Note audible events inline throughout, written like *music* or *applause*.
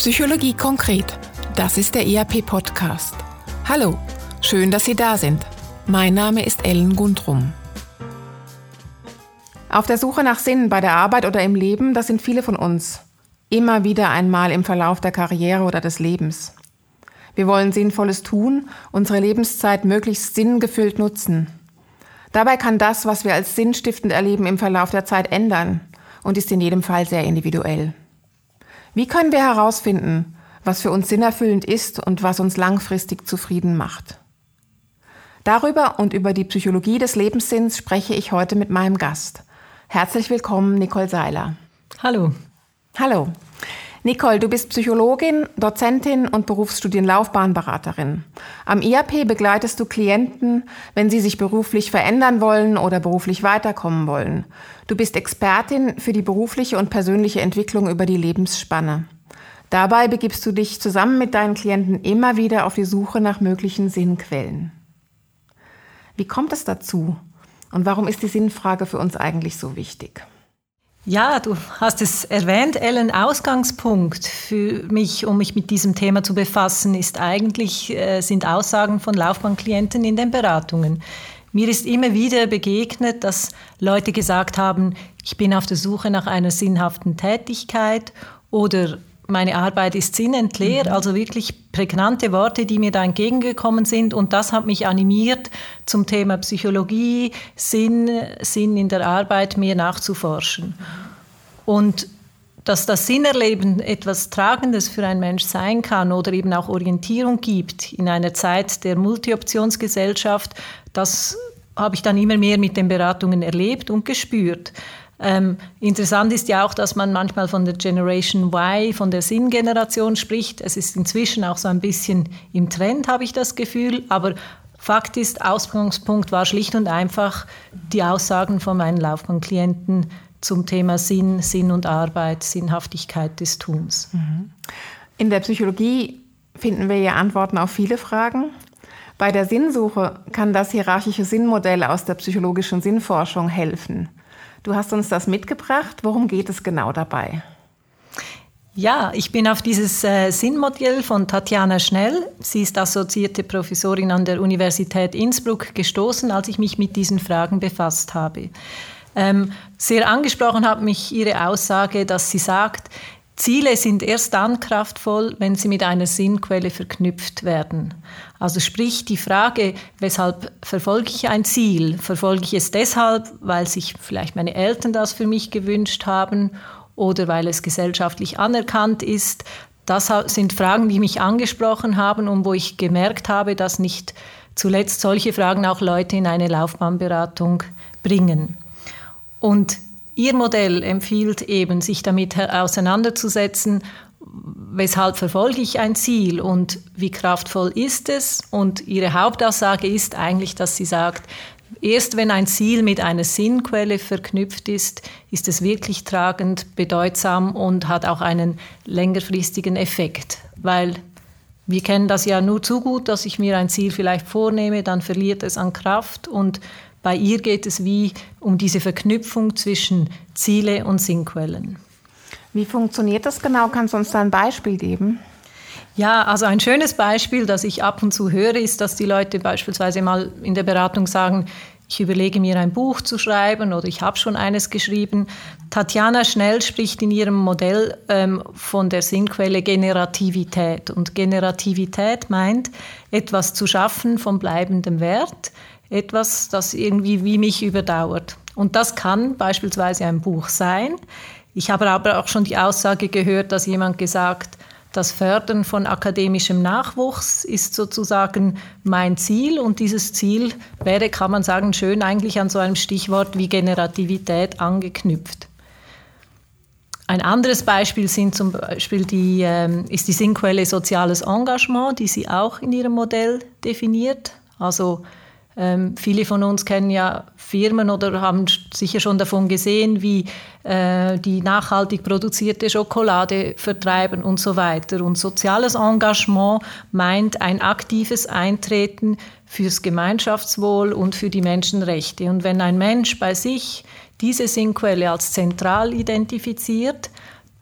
Psychologie konkret. Das ist der ERP-Podcast. Hallo, schön, dass Sie da sind. Mein Name ist Ellen Gundrum. Auf der Suche nach Sinn bei der Arbeit oder im Leben, das sind viele von uns. Immer wieder einmal im Verlauf der Karriere oder des Lebens. Wir wollen Sinnvolles tun, unsere Lebenszeit möglichst sinngefüllt nutzen. Dabei kann das, was wir als sinnstiftend erleben, im Verlauf der Zeit ändern und ist in jedem Fall sehr individuell. Wie können wir herausfinden, was für uns sinnerfüllend ist und was uns langfristig zufrieden macht? Darüber und über die Psychologie des Lebenssinns spreche ich heute mit meinem Gast. Herzlich willkommen, Nicole Seiler. Hallo. Hallo. Nicole, du bist Psychologin, Dozentin und Berufsstudienlaufbahnberaterin. Am IAP begleitest du Klienten, wenn sie sich beruflich verändern wollen oder beruflich weiterkommen wollen. Du bist Expertin für die berufliche und persönliche Entwicklung über die Lebensspanne. Dabei begibst du dich zusammen mit deinen Klienten immer wieder auf die Suche nach möglichen Sinnquellen. Wie kommt es dazu? Und warum ist die Sinnfrage für uns eigentlich so wichtig? Ja, du hast es erwähnt, Ellen. Ausgangspunkt für mich, um mich mit diesem Thema zu befassen, ist eigentlich, äh, sind Aussagen von Laufbahnklienten in den Beratungen. Mir ist immer wieder begegnet, dass Leute gesagt haben, ich bin auf der Suche nach einer sinnhaften Tätigkeit oder meine Arbeit ist sinnentleer, mhm. also wirklich prägnante Worte, die mir da entgegengekommen sind. Und das hat mich animiert, zum Thema Psychologie, Sinn, Sinn in der Arbeit mehr nachzuforschen. Und dass das Sinnerleben etwas Tragendes für einen Mensch sein kann oder eben auch Orientierung gibt in einer Zeit der Multi-Optionsgesellschaft, das habe ich dann immer mehr mit den Beratungen erlebt und gespürt. Ähm, interessant ist ja auch, dass man manchmal von der Generation Y, von der Sinngeneration spricht. Es ist inzwischen auch so ein bisschen im Trend, habe ich das Gefühl. Aber Fakt ist, Ausgangspunkt war schlicht und einfach die Aussagen von meinen Laufbahnklienten zum Thema Sinn, Sinn und Arbeit, Sinnhaftigkeit des Tuns. Mhm. In der Psychologie finden wir ja Antworten auf viele Fragen. Bei der Sinnsuche kann das hierarchische Sinnmodell aus der psychologischen Sinnforschung helfen. Du hast uns das mitgebracht. Worum geht es genau dabei? Ja, ich bin auf dieses äh, Sinnmodell von Tatjana Schnell, sie ist assoziierte Professorin an der Universität Innsbruck, gestoßen, als ich mich mit diesen Fragen befasst habe. Ähm, sehr angesprochen hat mich ihre Aussage, dass sie sagt, Ziele sind erst dann kraftvoll, wenn sie mit einer Sinnquelle verknüpft werden. Also sprich die Frage, weshalb verfolge ich ein Ziel? Verfolge ich es deshalb, weil sich vielleicht meine Eltern das für mich gewünscht haben oder weil es gesellschaftlich anerkannt ist? Das sind Fragen, die mich angesprochen haben und wo ich gemerkt habe, dass nicht zuletzt solche Fragen auch Leute in eine Laufbahnberatung bringen. Und Ihr Modell empfiehlt eben, sich damit auseinanderzusetzen, weshalb verfolge ich ein Ziel und wie kraftvoll ist es. Und Ihre Hauptaussage ist eigentlich, dass sie sagt, erst wenn ein Ziel mit einer Sinnquelle verknüpft ist, ist es wirklich tragend, bedeutsam und hat auch einen längerfristigen Effekt. Weil wir kennen das ja nur zu gut, dass ich mir ein Ziel vielleicht vornehme, dann verliert es an Kraft und bei ihr geht es wie um diese Verknüpfung zwischen Ziele und Sinnquellen. Wie funktioniert das genau? Kannst du uns da ein Beispiel geben? Ja, also ein schönes Beispiel, das ich ab und zu höre, ist, dass die Leute beispielsweise mal in der Beratung sagen, ich überlege mir ein Buch zu schreiben oder ich habe schon eines geschrieben. Tatjana Schnell spricht in ihrem Modell ähm, von der Sinnquelle Generativität. Und Generativität meint, etwas zu schaffen von bleibendem Wert, etwas, das irgendwie wie mich überdauert. Und das kann beispielsweise ein Buch sein. Ich habe aber auch schon die Aussage gehört, dass jemand gesagt, das Fördern von akademischem Nachwuchs ist sozusagen mein Ziel und dieses Ziel wäre, kann man sagen, schön eigentlich an so einem Stichwort wie Generativität angeknüpft. Ein anderes Beispiel sind zum Beispiel die, äh, ist die Sinnquelle soziales Engagement, die sie auch in ihrem Modell definiert. Also ähm, viele von uns kennen ja Firmen oder haben sicher schon davon gesehen, wie äh, die nachhaltig produzierte Schokolade vertreiben und so weiter. Und soziales Engagement meint ein aktives Eintreten fürs Gemeinschaftswohl und für die Menschenrechte. Und wenn ein Mensch bei sich diese Sinnquelle als zentral identifiziert,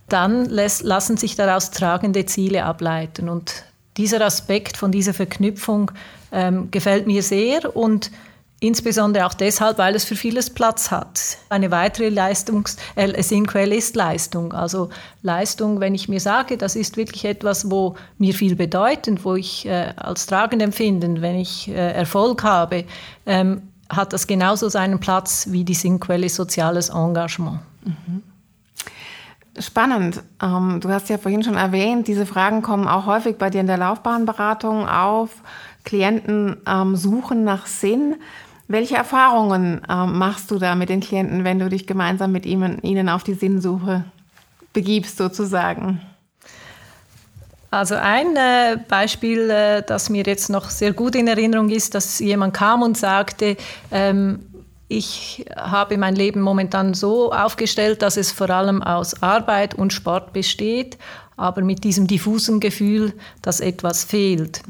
dann lässt, lassen sich daraus tragende Ziele ableiten. Und dieser Aspekt von dieser Verknüpfung ähm, gefällt mir sehr und Insbesondere auch deshalb, weil es für vieles Platz hat. Eine weitere Leistungs äh, Sinnquelle ist Leistung. Also Leistung, wenn ich mir sage, das ist wirklich etwas, wo mir viel bedeutet, wo ich äh, als tragend empfinde, wenn ich äh, Erfolg habe, ähm, hat das genauso seinen Platz wie die Sinnquelle soziales Engagement. Mhm. Spannend. Ähm, du hast ja vorhin schon erwähnt, diese Fragen kommen auch häufig bei dir in der Laufbahnberatung auf. Klienten ähm, suchen nach Sinn. Welche Erfahrungen äh, machst du da mit den Klienten, wenn du dich gemeinsam mit ihnen, ihnen auf die Sinnsuche begibst, sozusagen? Also ein äh, Beispiel, äh, das mir jetzt noch sehr gut in Erinnerung ist, dass jemand kam und sagte, ähm, ich habe mein Leben momentan so aufgestellt, dass es vor allem aus Arbeit und Sport besteht, aber mit diesem diffusen Gefühl, dass etwas fehlt.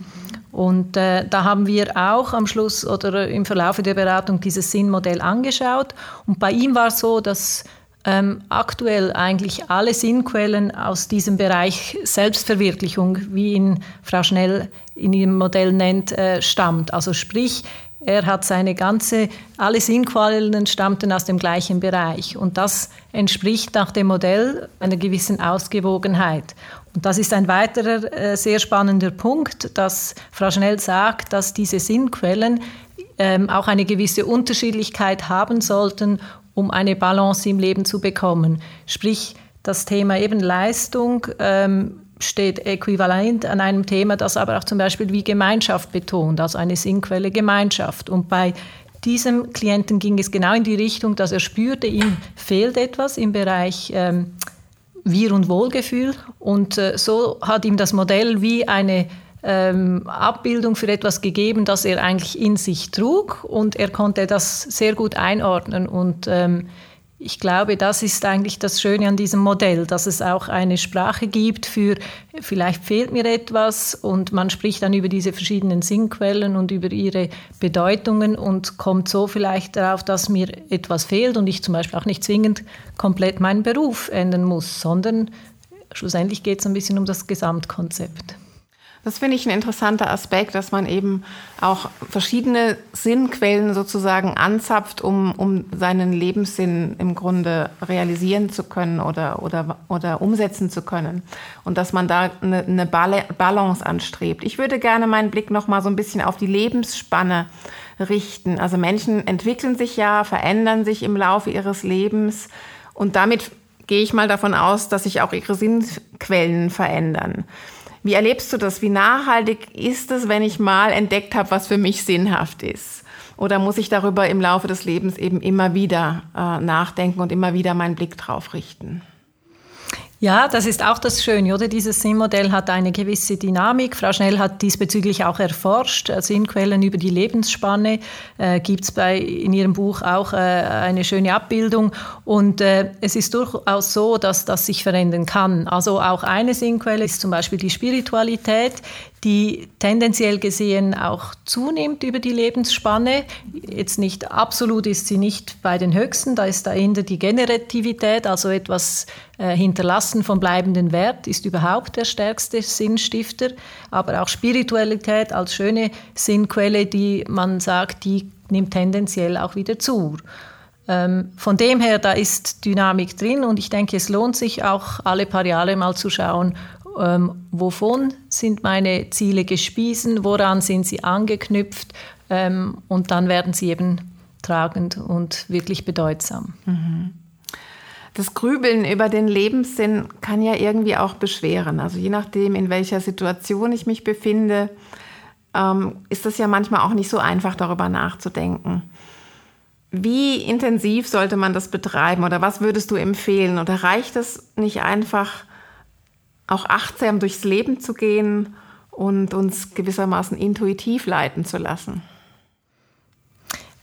Und äh, da haben wir auch am Schluss oder im Verlauf der Beratung dieses Sinnmodell angeschaut. Und bei ihm war es so, dass ähm, aktuell eigentlich alle Sinnquellen aus diesem Bereich Selbstverwirklichung, wie ihn Frau Schnell in ihrem Modell nennt, äh, stammt. Also sprich, er hat seine ganze, alle Sinnquellen stammten aus dem gleichen Bereich. Und das entspricht nach dem Modell einer gewissen Ausgewogenheit. Und das ist ein weiterer äh, sehr spannender Punkt, dass Frau Schnell sagt, dass diese Sinnquellen ähm, auch eine gewisse Unterschiedlichkeit haben sollten, um eine Balance im Leben zu bekommen. Sprich, das Thema eben Leistung ähm, steht äquivalent an einem Thema, das aber auch zum Beispiel wie Gemeinschaft betont, also eine Sinnquelle Gemeinschaft. Und bei diesem Klienten ging es genau in die Richtung, dass er spürte, ihm fehlt etwas im Bereich ähm, wir- und Wohlgefühl. Und äh, so hat ihm das Modell wie eine ähm, Abbildung für etwas gegeben, das er eigentlich in sich trug. Und er konnte das sehr gut einordnen. Und ähm, ich glaube, das ist eigentlich das Schöne an diesem Modell, dass es auch eine Sprache gibt für, vielleicht fehlt mir etwas und man spricht dann über diese verschiedenen Sinnquellen und über ihre Bedeutungen und kommt so vielleicht darauf, dass mir etwas fehlt und ich zum Beispiel auch nicht zwingend komplett meinen Beruf ändern muss, sondern schlussendlich geht es ein bisschen um das Gesamtkonzept. Das finde ich ein interessanter Aspekt, dass man eben auch verschiedene Sinnquellen sozusagen anzapft, um, um seinen Lebenssinn im Grunde realisieren zu können oder, oder, oder umsetzen zu können. Und dass man da eine, eine Balance anstrebt. Ich würde gerne meinen Blick noch mal so ein bisschen auf die Lebensspanne richten. Also Menschen entwickeln sich ja, verändern sich im Laufe ihres Lebens und damit gehe ich mal davon aus, dass sich auch ihre Sinnquellen verändern. Wie erlebst du das? Wie nachhaltig ist es, wenn ich mal entdeckt habe, was für mich sinnhaft ist? Oder muss ich darüber im Laufe des Lebens eben immer wieder äh, nachdenken und immer wieder meinen Blick drauf richten? Ja, das ist auch das Schöne, oder? Dieses Sinnmodell hat eine gewisse Dynamik. Frau Schnell hat diesbezüglich auch erforscht. Äh, Sinnquellen über die Lebensspanne äh, gibt es in ihrem Buch auch äh, eine schöne Abbildung. Und äh, es ist durchaus so, dass das sich verändern kann. Also auch eine Sinnquelle ist zum Beispiel die Spiritualität, die tendenziell gesehen auch zunimmt über die Lebensspanne. Jetzt nicht absolut ist sie nicht bei den höchsten, da ist da eher die Generativität, also etwas äh, hinterlassen vom bleibenden Wert, ist überhaupt der stärkste Sinnstifter. Aber auch Spiritualität als schöne Sinnquelle, die man sagt, die nimmt tendenziell auch wieder zu. Ähm, von dem her, da ist Dynamik drin und ich denke, es lohnt sich auch alle paar Jahre mal zu schauen, ähm, wovon sind meine Ziele gespiesen, woran sind sie angeknüpft ähm, und dann werden sie eben tragend und wirklich bedeutsam. Mhm. Das Grübeln über den Lebenssinn kann ja irgendwie auch beschweren. Also je nachdem, in welcher Situation ich mich befinde, ähm, ist es ja manchmal auch nicht so einfach, darüber nachzudenken. Wie intensiv sollte man das betreiben oder was würdest du empfehlen? Oder reicht es nicht einfach, auch achtsam durchs Leben zu gehen und uns gewissermaßen intuitiv leiten zu lassen.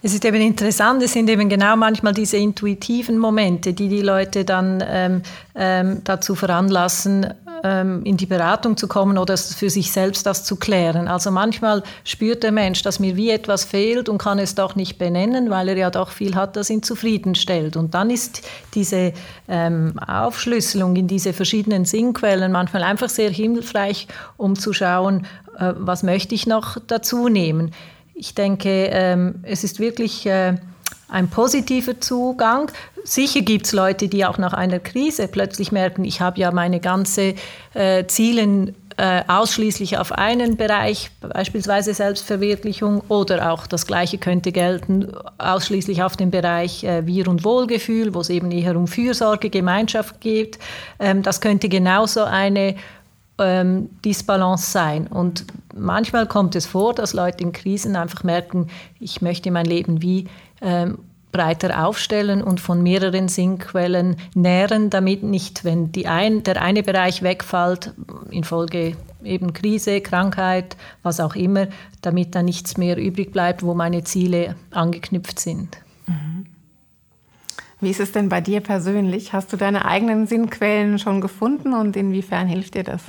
Es ist eben interessant, es sind eben genau manchmal diese intuitiven Momente, die die Leute dann ähm, ähm, dazu veranlassen, in die Beratung zu kommen oder für sich selbst das zu klären. Also manchmal spürt der Mensch, dass mir wie etwas fehlt und kann es doch nicht benennen, weil er ja doch viel hat, das ihn zufriedenstellt. Und dann ist diese ähm, Aufschlüsselung in diese verschiedenen Sinnquellen manchmal einfach sehr hilfreich, um zu schauen, äh, was möchte ich noch dazu nehmen. Ich denke, ähm, es ist wirklich äh, ein positiver Zugang. Sicher gibt es Leute, die auch nach einer Krise plötzlich merken, ich habe ja meine ganze äh, Ziele äh, ausschließlich auf einen Bereich, beispielsweise Selbstverwirklichung, oder auch das Gleiche könnte gelten, ausschließlich auf den Bereich äh, Wir- und Wohlgefühl, wo es eben eher um Fürsorge, Gemeinschaft geht. Ähm, das könnte genauso eine ähm, Disbalance sein. Und manchmal kommt es vor, dass Leute in Krisen einfach merken, ich möchte mein Leben wie ähm, breiter aufstellen und von mehreren Sinnquellen nähren, damit nicht, wenn ein, der eine Bereich wegfällt, infolge eben Krise, Krankheit, was auch immer, damit dann nichts mehr übrig bleibt, wo meine Ziele angeknüpft sind. Wie ist es denn bei dir persönlich? Hast du deine eigenen Sinnquellen schon gefunden und inwiefern hilft dir das?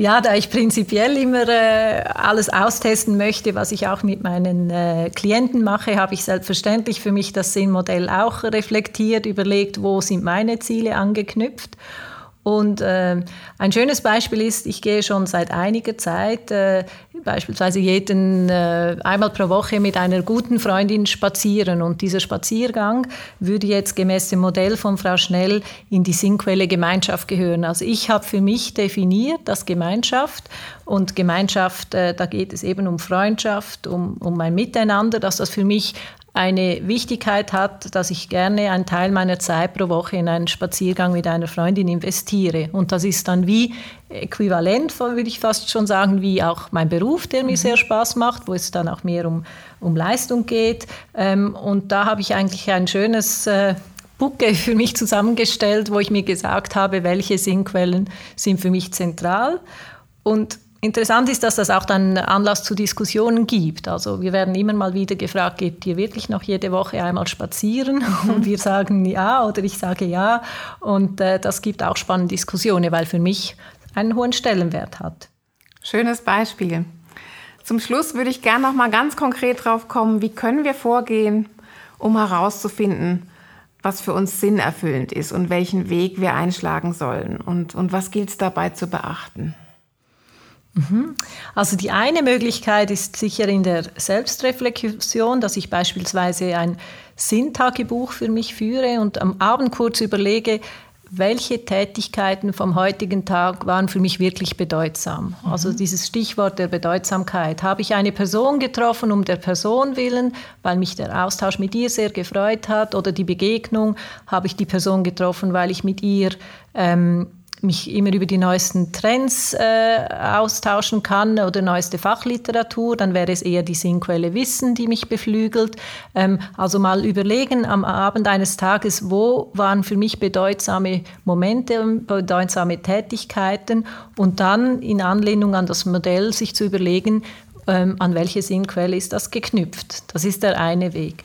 Ja, da ich prinzipiell immer äh, alles austesten möchte, was ich auch mit meinen äh, Klienten mache, habe ich selbstverständlich für mich das Sinnmodell auch reflektiert, überlegt, wo sind meine Ziele angeknüpft. Und äh, ein schönes Beispiel ist, ich gehe schon seit einiger Zeit äh, beispielsweise jeden äh, einmal pro Woche mit einer guten Freundin spazieren. Und dieser Spaziergang würde jetzt gemäß dem Modell von Frau Schnell in die Sinnquelle Gemeinschaft gehören. Also ich habe für mich definiert, dass Gemeinschaft und Gemeinschaft, äh, da geht es eben um Freundschaft, um, um ein Miteinander, dass das für mich eine Wichtigkeit hat, dass ich gerne einen Teil meiner Zeit pro Woche in einen Spaziergang mit einer Freundin investiere. Und das ist dann wie äquivalent, würde ich fast schon sagen, wie auch mein Beruf, der mir mhm. sehr Spaß macht, wo es dann auch mehr um, um Leistung geht. Ähm, und da habe ich eigentlich ein schönes äh, Bucke *laughs* für mich zusammengestellt, wo ich mir gesagt habe, welche Sinnquellen sind für mich zentral. Und Interessant ist, dass das auch dann Anlass zu Diskussionen gibt. Also wir werden immer mal wieder gefragt, geht ihr wirklich noch jede Woche einmal spazieren? *laughs* Und wir sagen ja oder ich sage ja. Und äh, das gibt auch spannende Diskussionen, weil für mich einen hohen Stellenwert hat. Schönes Beispiel. Zum Schluss würde ich gerne noch mal ganz konkret drauf kommen, wie können wir vorgehen, um herauszufinden, was für uns sinnerfüllend ist und welchen Weg wir einschlagen sollen und, und was gilt es dabei zu beachten? Mhm. Also die eine Möglichkeit ist sicher in der Selbstreflexion, dass ich beispielsweise ein Sinntagebuch für mich führe und am Abend kurz überlege, welche Tätigkeiten vom heutigen Tag waren für mich wirklich bedeutsam. Mhm. Also dieses Stichwort der Bedeutsamkeit. Habe ich eine Person getroffen um der Person willen, weil mich der Austausch mit ihr sehr gefreut hat oder die Begegnung? Habe ich die Person getroffen, weil ich mit ihr ähm, mich immer über die neuesten Trends äh, austauschen kann oder neueste Fachliteratur, dann wäre es eher die Sinnquelle Wissen, die mich beflügelt. Ähm, also mal überlegen am Abend eines Tages, wo waren für mich bedeutsame Momente, bedeutsame Tätigkeiten und dann in Anlehnung an das Modell sich zu überlegen, ähm, an welche Sinnquelle ist das geknüpft. Das ist der eine Weg.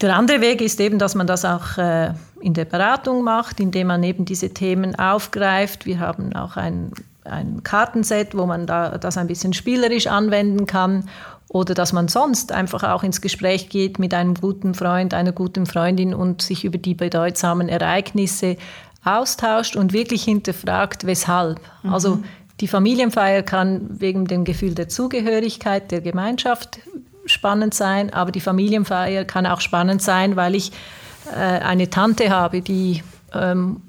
Der andere Weg ist eben, dass man das auch äh, in der Beratung macht, indem man eben diese Themen aufgreift. Wir haben auch ein, ein Kartenset, wo man da, das ein bisschen spielerisch anwenden kann. Oder dass man sonst einfach auch ins Gespräch geht mit einem guten Freund, einer guten Freundin und sich über die bedeutsamen Ereignisse austauscht und wirklich hinterfragt, weshalb. Mhm. Also die Familienfeier kann wegen dem Gefühl der Zugehörigkeit, der Gemeinschaft spannend sein, aber die Familienfeier kann auch spannend sein, weil ich äh, eine Tante habe, die ähm,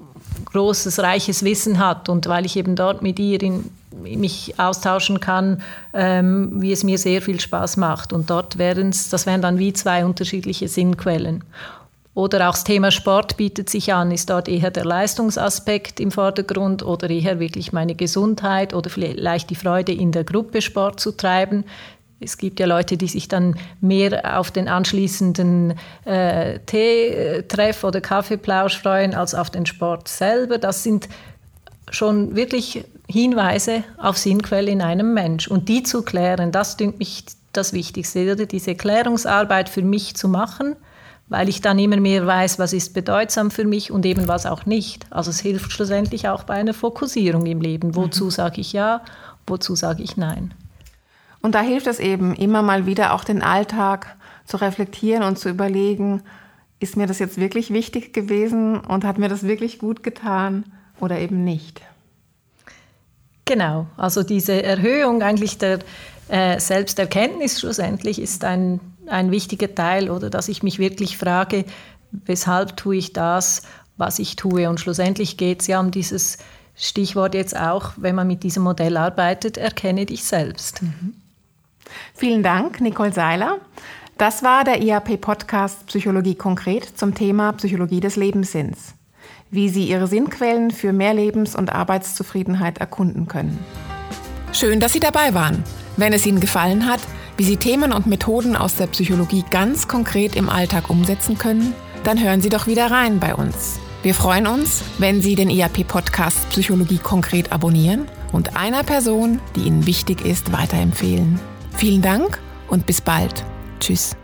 großes, reiches Wissen hat und weil ich eben dort mit ihr in, mich austauschen kann, ähm, wie es mir sehr viel Spaß macht. Und dort wären es, das wären dann wie zwei unterschiedliche Sinnquellen. Oder auch das Thema Sport bietet sich an. Ist dort eher der Leistungsaspekt im Vordergrund oder eher wirklich meine Gesundheit oder vielleicht die Freude in der Gruppe Sport zu treiben? Es gibt ja Leute, die sich dann mehr auf den anschließenden äh, Teetreff oder Kaffeeplausch freuen als auf den Sport selber. Das sind schon wirklich Hinweise auf Sinnquelle in einem Mensch. Und die zu klären, das dünkt mich das Wichtigste, oder? diese Klärungsarbeit für mich zu machen. weil ich dann immer mehr weiß, was ist bedeutsam für mich und eben was auch nicht. Also es hilft schlussendlich auch bei einer Fokussierung im Leben. Wozu mhm. sage ich ja, wozu sage ich nein. Und da hilft es eben immer mal wieder auch den Alltag zu reflektieren und zu überlegen, ist mir das jetzt wirklich wichtig gewesen und hat mir das wirklich gut getan oder eben nicht. Genau, also diese Erhöhung eigentlich der äh, Selbsterkenntnis schlussendlich ist ein, ein wichtiger Teil, oder dass ich mich wirklich frage, weshalb tue ich das, was ich tue. Und schlussendlich geht es ja um dieses Stichwort jetzt auch, wenn man mit diesem Modell arbeitet, erkenne dich selbst. Mhm. Vielen Dank, Nicole Seiler. Das war der IAP-Podcast Psychologie konkret zum Thema Psychologie des Lebenssinns. Wie Sie Ihre Sinnquellen für mehr Lebens- und Arbeitszufriedenheit erkunden können. Schön, dass Sie dabei waren. Wenn es Ihnen gefallen hat, wie Sie Themen und Methoden aus der Psychologie ganz konkret im Alltag umsetzen können, dann hören Sie doch wieder rein bei uns. Wir freuen uns, wenn Sie den IAP-Podcast Psychologie konkret abonnieren und einer Person, die Ihnen wichtig ist, weiterempfehlen. Vielen Dank und bis bald. Tschüss.